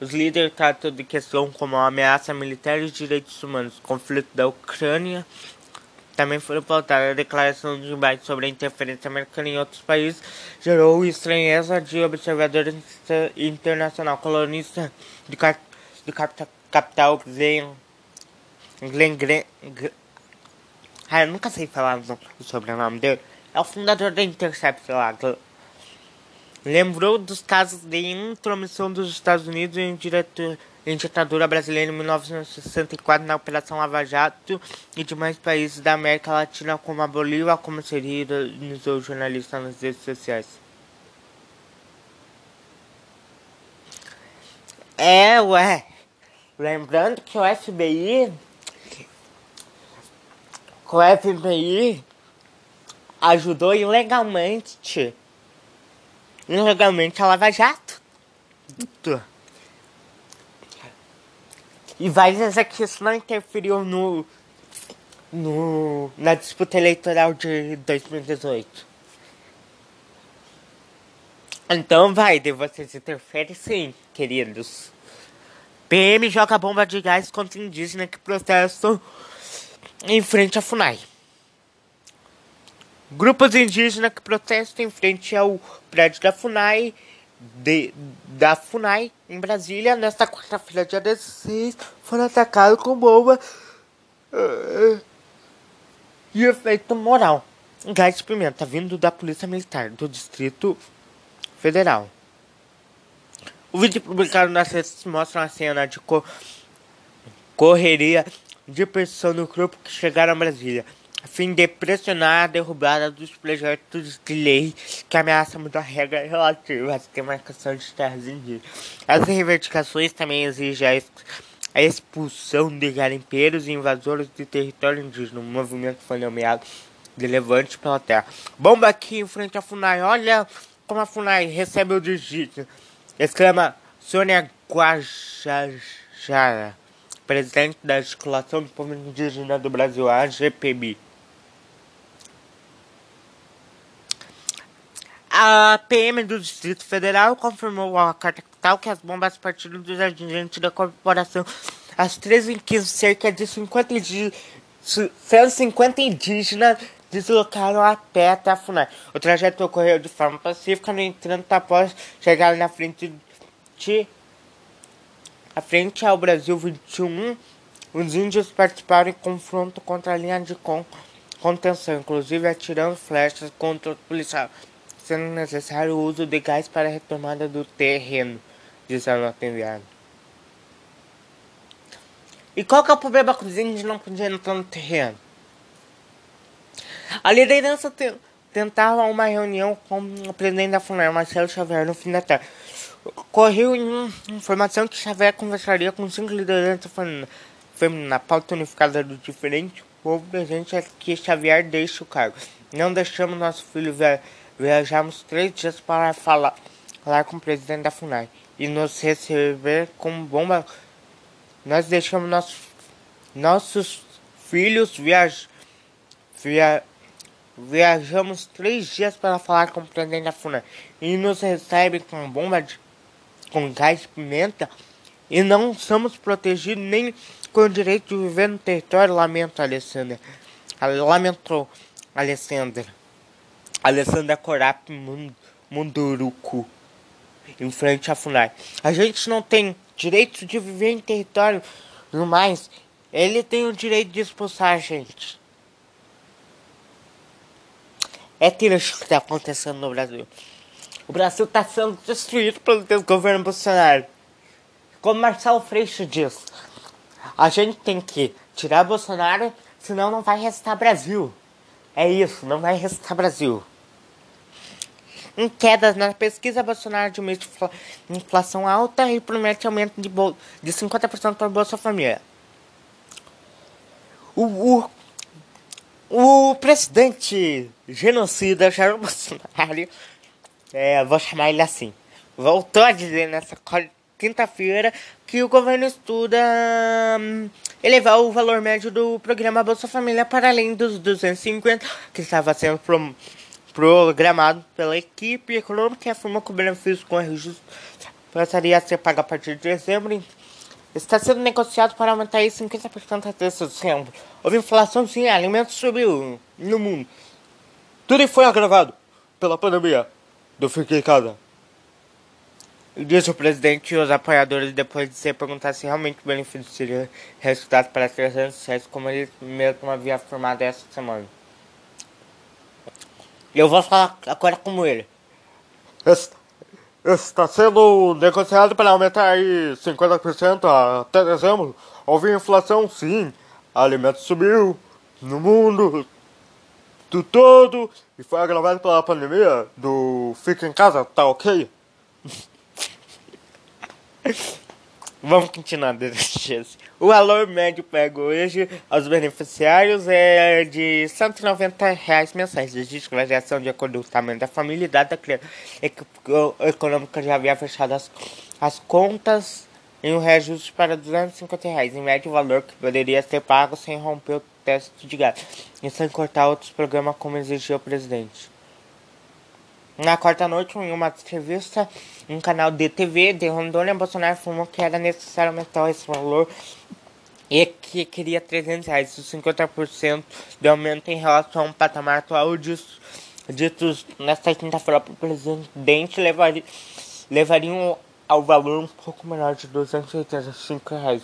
Os líderes tratam de questão como a ameaça militar e os direitos humanos, conflito da Ucrânia. Também foram pautadas a declaração de Biden sobre a interferência americana em outros países, gerou estranheza de observadores internacional. Colunista de, cap, de cap, capital Glenn, Glenn, Glenn, Glenn ah, eu nunca sei falar o sobrenome dele. É o fundador da Intercept lá. lembrou dos casos de intromissão dos Estados Unidos em, em ditadura brasileira em 1964 na Operação Lava Jato e demais países da América Latina como a Bolívia, como seria o jornalista nas redes sociais. É, ué. Lembrando que o FBI. Que o FBI ajudou ilegalmente. Ilegalmente a Lava Jato. E que isso não interferiu no, no, na disputa eleitoral de 2018. Então vai, de vocês interferem sim, queridos. PM joga bomba de gás contra indígenas que protestam em frente à FUNAI. Grupos indígenas que protestam em frente ao prédio da FUNAI, de, da FUNAI em Brasília, nesta quarta-feira, dia 16, foram atacados com bomba uh, de efeito moral. Gás de pimenta vindo da Polícia Militar do Distrito Federal. O vídeo publicado nas redes mostra uma cena de co correria de pessoas no grupo que chegaram a Brasília, fim de pressionar a derrubada dos projetos de lei que ameaçam mudar regras relativas à demarcação de terras indígenas. As reivindicações também exigem a, expulsão de garimpeiros e invasores de território indígena. O movimento foi nomeado de Levante pela Terra. Bomba aqui em frente à FUNAI. Olha como a FUNAI recebe o digito, exclama Sônia Guajajara, presidente da Articulação do Povo Indígena do Brasil, AGPB. A PM do Distrito Federal confirmou à carta capital que as bombas partiram dos agentes da corporação às 13h15, cerca de 50 150 indígenas deslocaram a pé até a FUNAI. O trajeto ocorreu de forma pacífica, no entanto, após chegar na frente de a frente ao Brasil 21, os índios participaram em confronto contra a linha de con contenção, inclusive atirando flechas contra os policiais, sendo necessário o uso de gás para a retomada do terreno, disse a nota enviada. E qual que é o problema os índios não poderem entrar no terreno? A liderança te tentava uma reunião com o presidente da FUNAI, Marcelo Xavier, no fim da tarde. Correu informação que Xavier conversaria com cinco lideranças femininas. Na pauta unificada do diferente, o presente é que Xavier deixe o cargo. Não deixamos nosso filho via viajamos três dias para falar, falar com o presidente da FUNAI e nos receber com bomba. Nós deixamos nossos, nossos filhos viajar. Via, Viajamos três dias para falar com o presidente da FUNA e nos recebe com bomba de, com gás de pimenta e não somos protegidos nem com o direito de viver no território, lamento Alessandra. Lamentou Alessandra. Alessandra Corap Munduruku em frente à FUNAI. A gente não tem direito de viver em território, no mais, ele tem o direito de expulsar a gente. É triste o que está acontecendo no Brasil. O Brasil está sendo destruído pelo governo Bolsonaro. Como Marcelo Freixo diz, a gente tem que tirar Bolsonaro, senão não vai restar Brasil. É isso, não vai restar Brasil. Em quedas na pesquisa, Bolsonaro admite inflação alta e promete aumento de, de 50% para a Bolsa Família. O, o o presidente genocida Jair Bolsonaro, é, vou chamar ele assim, voltou a dizer nessa quinta-feira que o governo estuda hum, elevar o valor médio do programa Bolsa Família para além dos 250 que estava sendo pro, programado pela equipe econômica e afirmou que o benefício com registro passaria a ser pago a partir de dezembro está sendo negociado para aumentar em 50% até dezembro. Houve inflação sim, alimentos subiu no mundo. Tudo foi agravado pela pandemia do Fique em Casa. Disse o presidente e os apoiadores depois de ser perguntado se realmente o benefício seria resultado para 300 reais, como ele mesmo havia afirmado essa semana. Eu vou falar agora como ele. está sendo negociado para aumentar aí 50% até dezembro. Houve inflação, sim. Alimentos subiu no mundo do todo e foi agravado pela pandemia do fica em casa, tá ok? <laughs> Vamos continuar desse <laughs> O valor médio pago hoje aos beneficiários é de 190 reais mensais. Existe variação de acordo com o tamanho da família e da criança. Econômica já havia fechado as, as contas em um reajuste para 250 reais, em média o valor que poderia ser pago sem romper o teto de gasto e sem cortar outros programas como exigiu o presidente. Na quarta noite, em uma entrevista um canal de TV de Rondônia, Bolsonaro afirmou que era necessário aumentar esse valor e que queria 300 reais, 50% de aumento em relação ao patamar atual disso, ditos nesta quinta-feira para o presidente levaria, levariam ao valor um pouco menor de 285 reais,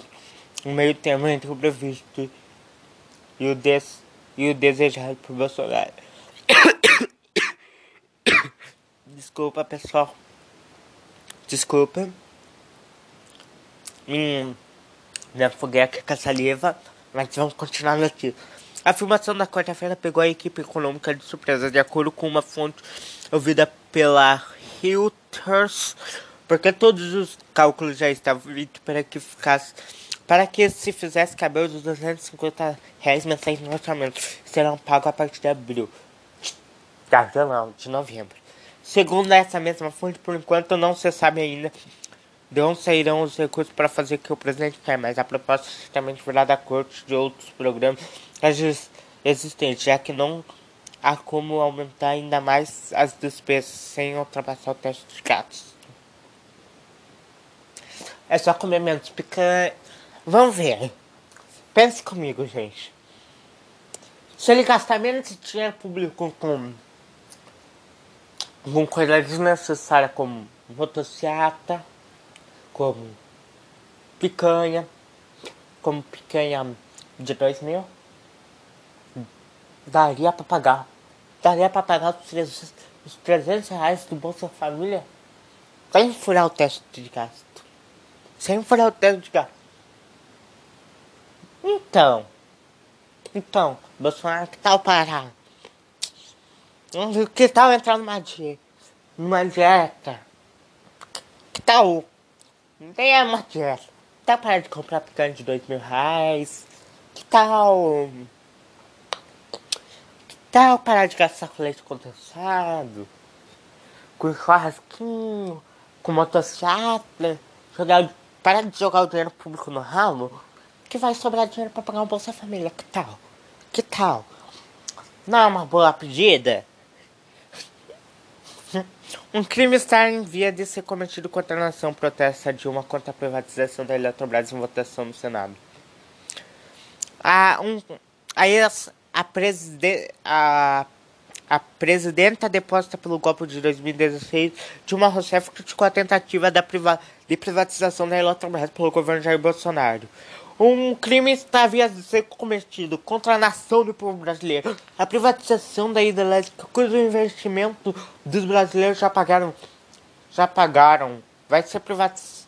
um meio termo entre o previsto e o, des, e o desejado por Bolsonaro. Desculpa, pessoal. Desculpa. Me afoguei aqui com a saliva, mas vamos continuar aqui. A filmação da quarta-feira pegou a equipe econômica de surpresa, de acordo com uma fonte ouvida pela Reuters, porque todos os cálculos já estavam feitos para que ficasse para que se fizesse caber os 250 reais mensais no orçamento serão pagos a partir de abril. Tá, não, de novembro. Segundo essa mesma fonte, por enquanto não se sabe ainda de onde sairão os recursos para fazer o que o presidente quer, mas a proposta certamente virá da corte de outros programas existentes, já que não há como aumentar ainda mais as despesas sem ultrapassar o teste de gastos. É só comer menos picanha. Vamos ver. Pense comigo, gente. Se ele gastar menos dinheiro público com com coisa desnecessária como motocicleta, como picanha, como picanha de dois mil, daria para pagar. Daria para pagar os 300, os 300 reais do Bolsa Família sem furar o teste de gasto. Sem furar o teste de gasto. Então, então, Bolsonaro, que tal parar? Que tal entrar numa dieta? Numa dieta? Que tal? Nem é uma dieta. Que tal parar de comprar picanha de dois mil reais? Que tal? Que tal parar de gastar com leite condensado? Com churrasquinho? Com motocicleta? Jogar, parar de jogar o dinheiro público no ralo? Que vai sobrar dinheiro para pagar um Bolsa Família. Que tal? Que tal? Não é uma boa pedida? Um crime está em via de ser cometido contra a nação. Protesta Dilma contra a privatização da Eletrobras em votação no Senado. A, um, aí a, preside, a, a presidenta deposta pelo golpe de 2016, Dilma Rousseff, criticou a tentativa da priva, de privatização da Eletrobras pelo governo Jair Bolsonaro. Um crime está a ser cometido contra a nação do povo brasileiro. A privatização da hidrelétrica, cujo investimento dos brasileiros já pagaram, já pagaram, vai ser privatizada.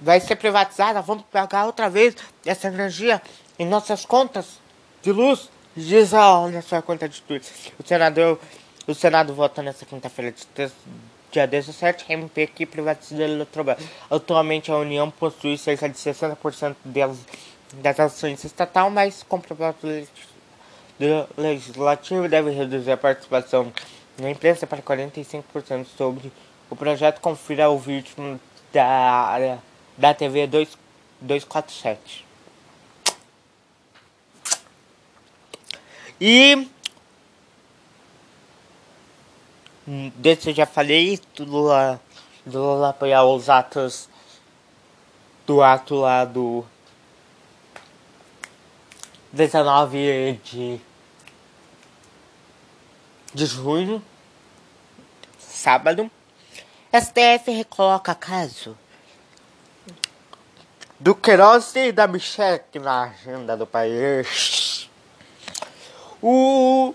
Vai ser privatizada, vamos pagar outra vez essa energia em nossas contas de luz. Diz a na sua conta de tudo. O senador, o Senado vota nessa quinta-feira de dia 17, MP que privatiza a Eletrobras. Atualmente a União possui cerca de 60% delas, das ações estatal, mas com proposta do legislativo deve reduzir a participação na empresa para 45% sobre o projeto. Confira o vídeo da, da TV 2, 247. E Desse eu já falei do Lula, do Lula apoiar os atos do ato lá do 19 de, de junho, sábado. STF recoloca caso do Queiroz e da Michelle na agenda do país. O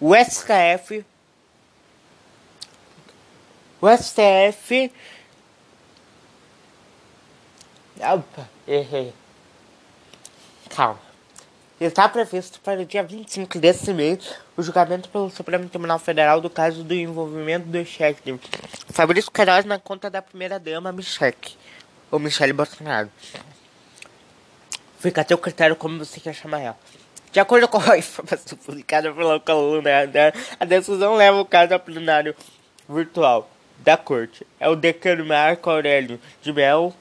o STF o STF Opa, errei. Calma. Está previsto para o dia 25 desse mês o julgamento pelo Supremo Tribunal Federal do caso do envolvimento do cheque Fabrício Queiroz na conta da primeira-dama Michele, ou Michele Bolsonaro. Fica a teu critério como você quer chamar ela. De acordo com a <laughs> informação publicada pela coluna, a decisão leva o caso ao plenário virtual da corte. É o decano Marco Aurélio de Mel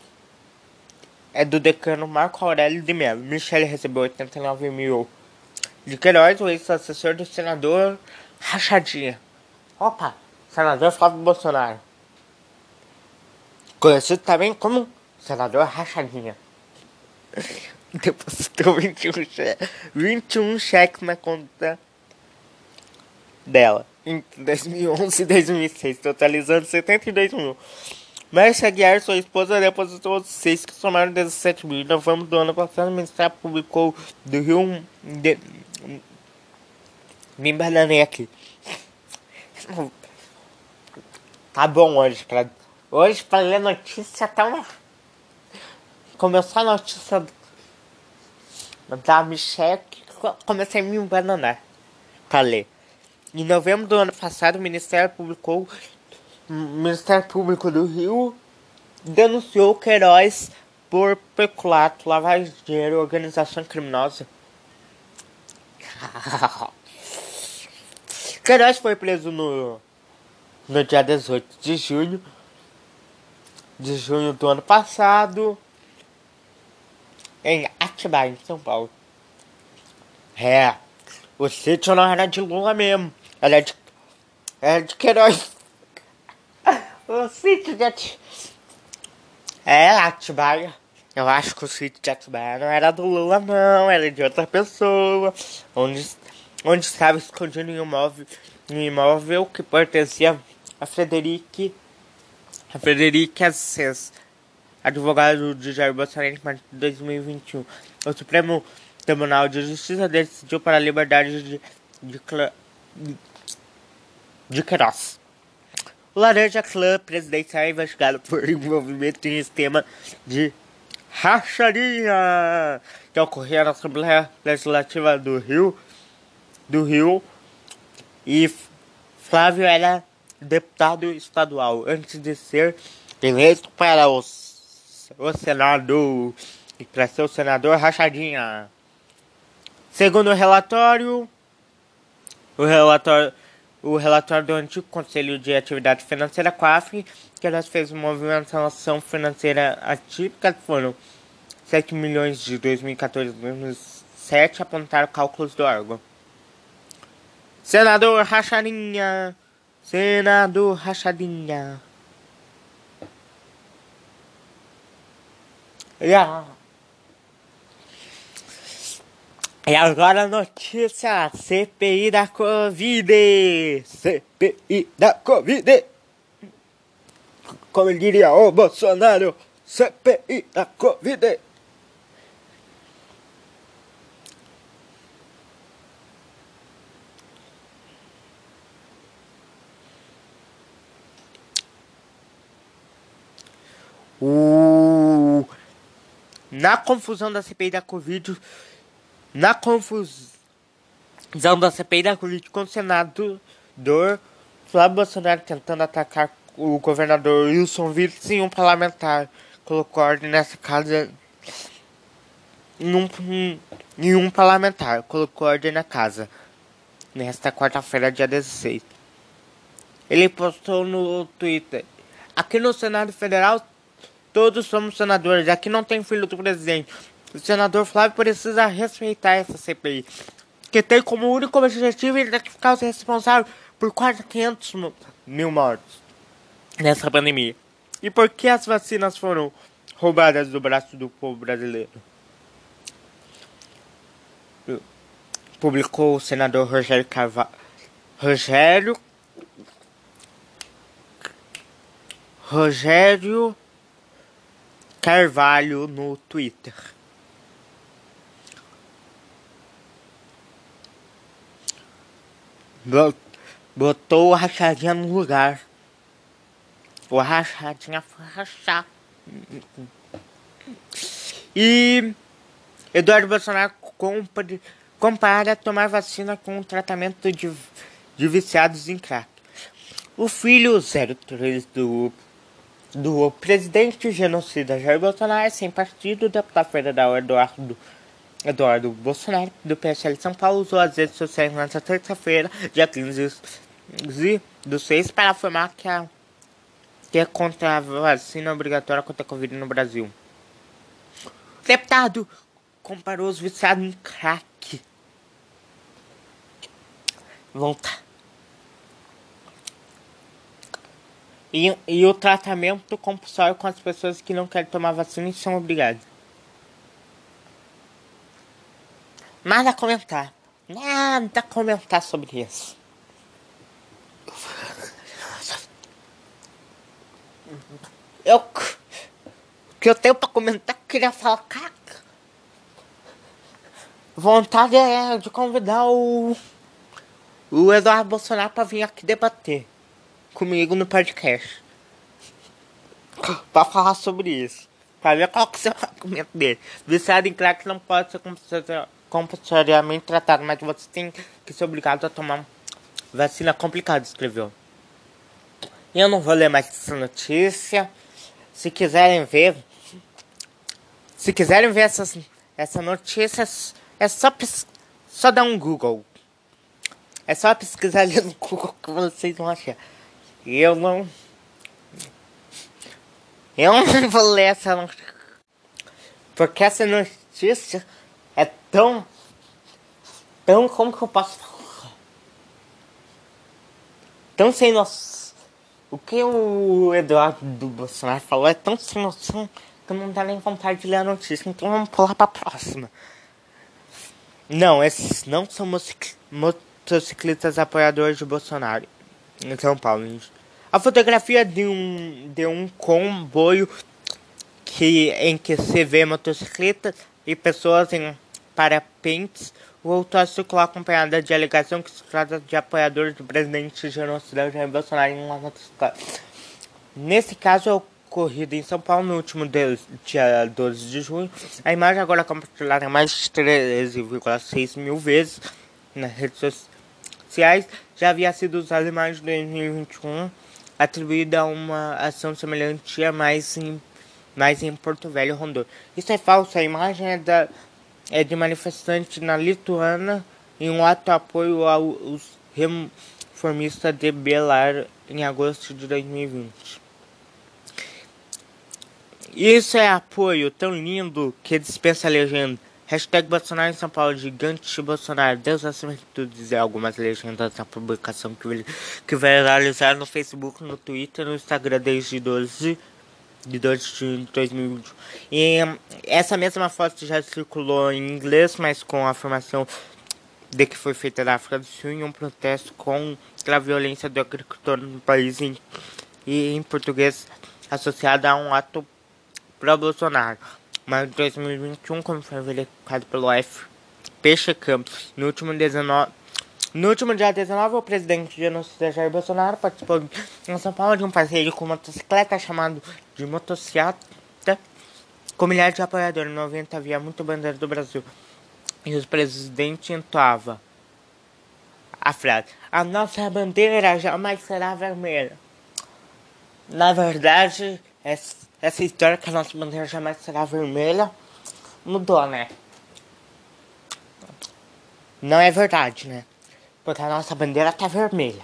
é do decano Marco Aurélio de Mello. Michele recebeu 89 mil de Queiroz, o ex-assessor do senador Rachadinha. Opa, senador Flávio Bolsonaro. Conhecido também como senador Rachadinha. <laughs> Depositou 21, che 21 cheques na conta dela em 2011 e 2006, totalizando 72 mil. Márcia Aguiar, sua esposa, depositou seis que somaram 17 mil. Em novembro do ano passado, o Ministério publicou do Rio. De... Me embananei aqui. Tá bom hoje, pra... Hoje, pra ler notícia, até uma. Começou a notícia da Michelle, comecei a me embananar pra ler. Em novembro do ano passado, o Ministério publicou o Ministério Público do Rio denunciou Queiroz por peculato, lavagem de dinheiro organização criminosa. <laughs> Queiroz foi preso no, no dia 18 de junho de junho do ano passado em Atibaia, em São Paulo. É, o sítio não era de Lula mesmo, era de, era de Queiroz <laughs> o sítio de Atibaia. É, Atibaia. Eu acho que o sítio de Atibaia não era do Lula, não. Era de outra pessoa. Onde, onde estava escondido um imóvel, um imóvel que pertencia a Frederic. A Frederic Assis, advogado de Jair Bolsonaro em março de 2021. O Supremo Tribunal de Justiça decidiu para a liberdade de, de, de, de Queiroz. O Laranja Clã presidencial é investigado por envolvimento em esquema de racharia que ocorreu na Assembleia Legislativa do Rio, do Rio e Flávio era deputado estadual antes de ser eleito para o, o Senado e para ser o senador Rachadinha. Segundo o relatório, o relatório o relatório do antigo Conselho de Atividade Financeira COAF, que elas fez uma movimentação financeira atípica, foram 7 milhões de 2014 e 2007, apontaram cálculos do órgão. Senador Rachadinha, Senador Rachadinha. E agora a notícia CPI da Covid. CPI da Covid. Como diria o Bolsonaro, CPI da Covid. O... Na confusão da CPI da Covid, na confusão da CPI da política com o senador Flávio Bolsonaro tentando atacar o governador Wilson Witts e um parlamentar colocou ordem nessa casa em um parlamentar colocou ordem na casa nesta quarta-feira, dia 16. Ele postou no Twitter: Aqui no Senado Federal todos somos senadores, aqui não tem filho do presidente. O senador Flávio precisa respeitar essa CPI, que tem como único objetivo identificar os responsáveis por quase 500 mil mortos nessa pandemia. E por que as vacinas foram roubadas do braço do povo brasileiro? Publicou o senador Rogério Carvalho. Rogério. Rogério Carvalho no Twitter. botou o rachadinha no lugar. O rachadinha foi rachar. E Eduardo Bolsonaro compara tomar vacina com o tratamento de, de viciados em crack. O filho 03 do, do presidente genocida Jair Bolsonaro, sem partido, deputado federal Eduardo, Eduardo Bolsonaro, do PSL São Paulo, usou as redes sociais nesta terça-feira, dia 15 do 6, para afirmar que, a, que é contra a vacina obrigatória contra a Covid no Brasil. Deputado comparou os viciados em crack. Volta. E, e o tratamento compulsório com as pessoas que não querem tomar vacina e são obrigadas. Nada a comentar. Nada a comentar sobre isso. Eu que eu tenho pra comentar, queria falar, cara. Vontade é de convidar o. O Eduardo Bolsonaro pra vir aqui debater comigo no podcast. pra falar sobre isso. Pra ver qual que é o argumento dele. Viciado em crack não pode ser compulsoriamente tratado, mas você tem que ser obrigado a tomar vacina complicada, escreveu. Eu não vou ler mais essa notícia. Se quiserem ver, se quiserem ver essas, essa notícia, é só, só dar um Google. É só pesquisar ali no Google que vocês vão achar. Eu não. Eu não <laughs> vou ler essa notícia. Porque essa notícia é tão. Tão. Como que eu posso falar? Tão sem noção. O que o Eduardo do Bolsonaro falou é tão sem noção que não dá nem vontade de ler a notícia, então vamos pular para a próxima. Não, esses não são motociclistas apoiadores de Bolsonaro em São Paulo. A fotografia de um, de um comboio que, em que se vê motocicletas e pessoas em parapentes voltou a circular acompanhada de alegação que se trata de apoiadores do presidente Jair Bolsonaro em uma motocicleta. Nesse caso, é ocorrido em São Paulo no último dia 12 de junho. A imagem agora compartilhada mais de 13,6 mil vezes nas redes sociais já havia sido usada em maio de 2021, atribuída a uma ação semelhante a mais em, mais em Porto Velho, Rondônia. Isso é falso, a imagem é, da, é de manifestante na Lituânia em um ato de apoio aos reformistas de Belar em agosto de 2020. Isso é apoio tão lindo que dispensa a legenda. Hashtag Bolsonaro em São Paulo, gigante Bolsonaro. Deus acima de tudo dizer algumas legendas da publicação que, que viralizaram no Facebook, no Twitter no Instagram desde 12 de 12 de junho de 2020. E essa mesma foto já circulou em inglês, mas com a afirmação de que foi feita na África do Sul em um protesto contra a violência do agricultor no país em, e em português associada a um ato pró-Bolsonaro. Mas em 2021, como foi verificado pelo FP Checam, no último 19 no último dia 19, o presidente genocida Jair Bolsonaro participou em São Paulo de um passeio com motocicleta chamado de motociata, com milhares de apoiadores. 90 havia muito bandeira do Brasil. E o presidente entoava a frase: A nossa bandeira jamais será vermelha. Na verdade, essa história que a nossa bandeira jamais será vermelha mudou, né? Não é verdade, né? Porque a nossa bandeira tá vermelha.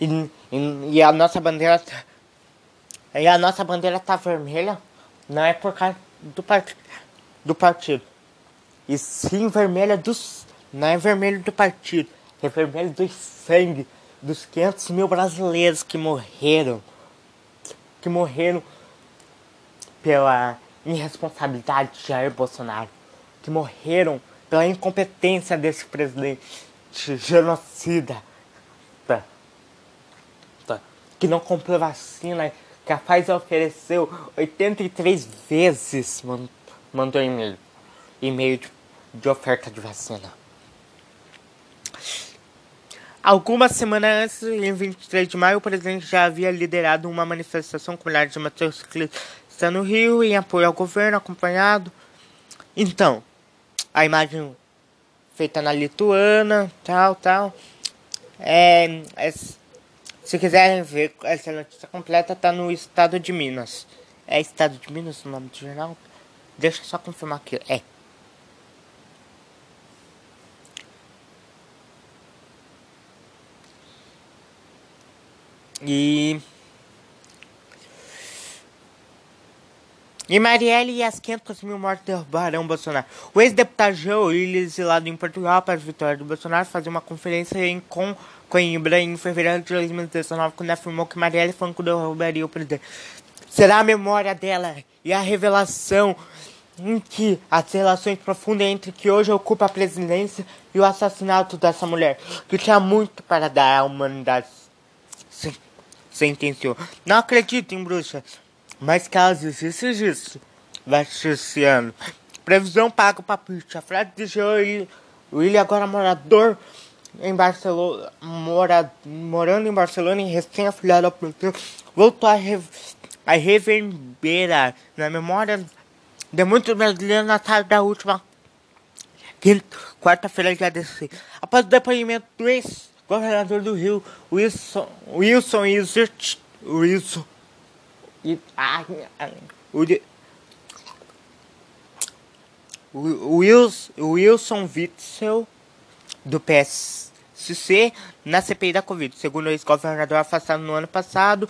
E, e, e a nossa bandeira tá, e a nossa bandeira tá vermelha não é por causa do, part, do partido. E sim vermelha dos. Não é vermelho do partido. É vermelho do sangue dos 500 mil brasileiros que morreram. Que morreram pela irresponsabilidade de Jair Bolsonaro, que morreram pela incompetência desse presidente genocida, tá, tá, que não comprou vacina, que a Pfizer ofereceu 83 vezes, mandou e-mail, e-mail de, de oferta de vacina. Algumas semanas antes, em 23 de maio, o presidente já havia liderado uma manifestação com milhares de motociclistas no Rio em apoio ao governo, acompanhado. Então, a imagem feita na Lituana, tal, tal. É, é, se quiserem ver essa notícia completa, tá no estado de Minas. É estado de Minas o nome do jornal? Deixa eu só confirmar aqui. É. E. E Marielle e as 500 mil mortes derrubarão Bolsonaro. O ex-deputado Willis, exilado em Portugal para a vitória do Bolsonaro, fazia uma conferência em Coimbra em fevereiro de 2019, quando afirmou que Marielle Franco derrubaria o presidente. Será a memória dela e a revelação em que as relações profundas entre que hoje ocupa a presidência e o assassinato dessa mulher, que tinha muito para dar à humanidade sentenciou. Não acredito em bruxa, mas caso existe, existe. ano. Previsão paga o. A frase de Joey William, agora morador em Barcelona, mora, morando em Barcelona e recém-afiliado ao plantão, voltou a, re, a reverberar na memória de muitos brasileiros na tarde da última quarta-feira de ADC. Após o depoimento do ex governador do Rio, Wilson, Wilson Izzert, Wilson, ah, Wilson, Wilson Witzel, do PSC, na CPI da Covid. Segundo o ex-governador afastado no ano passado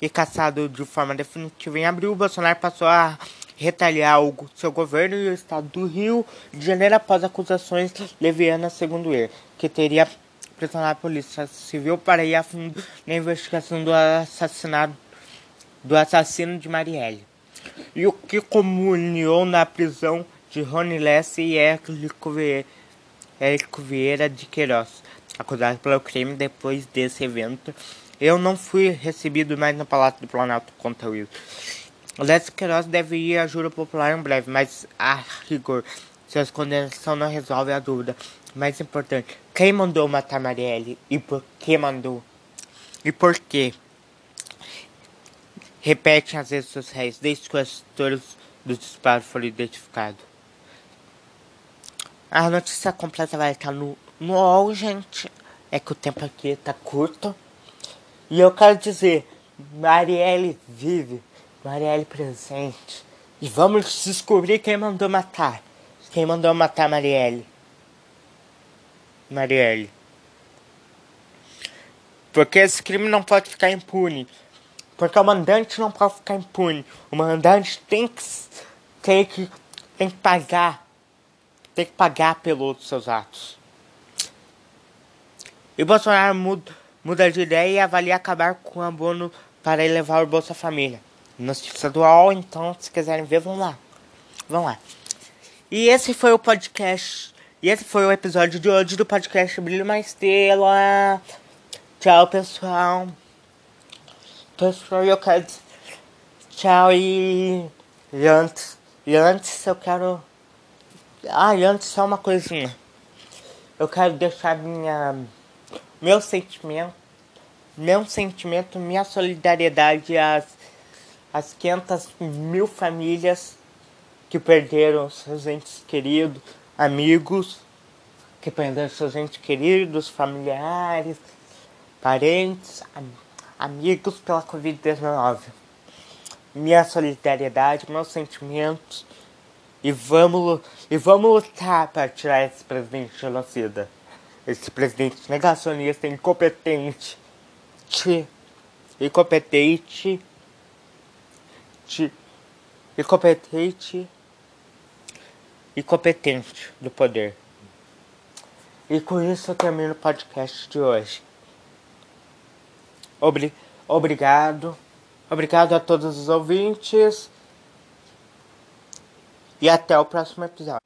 e caçado de forma definitiva em abril, Bolsonaro passou a retaliar o seu governo e o estado do Rio de Janeiro após acusações levianas, segundo ele, que teria pressionar a polícia civil para ir a fundo na investigação do assassinato do assassino de Marielle. E o que comunhou na prisão de Rony Lessa e Érico Vieira, Vieira de Queiroz, acusado pelo crime depois desse evento. Eu não fui recebido mais no Palácio do Planalto contra o Will. Lessa Queiroz deve ir a juro popular em breve, mas a rigor, sua condenação não resolve a dúvida mais importante, quem mandou matar Marielle e por que mandou? E por quê? Repete as redes sociais desde que os autores do disparo foram identificados. A notícia completa vai estar no, no UOL, gente. É que o tempo aqui tá curto. E eu quero dizer, Marielle vive, Marielle presente. E vamos descobrir quem mandou matar. Quem mandou matar Marielle. Marielle. Porque esse crime não pode ficar impune. Porque o mandante não pode ficar impune. O mandante tem que, tem que, tem que pagar. Tem que pagar pelos seus atos. E Bolsonaro muda, muda de ideia e avalia acabar com o abono para elevar o Bolsa Família. Notícia UOL, então, se quiserem ver, vão lá. Vão lá. E esse foi o podcast e esse foi o episódio de hoje do podcast Brilho uma Estrela. Tchau, pessoal. Pessoal, eu quero. Tchau e. E antes. E antes eu quero. Ah, e antes só uma coisinha. Eu quero deixar minha. Meu sentimento. Meu sentimento, minha solidariedade às, às 500 mil famílias que perderam seus entes queridos amigos que perderam seus entes queridos, familiares, parentes, am amigos pela Covid-19. Minha solidariedade, meus sentimentos e vamos, e vamos lutar para tirar esse presidente genocida, esse presidente negacionista, incompetente, incompetente, incompetente e competente do poder. E com isso eu termino o podcast de hoje. Obri obrigado. Obrigado a todos os ouvintes. E até o próximo episódio.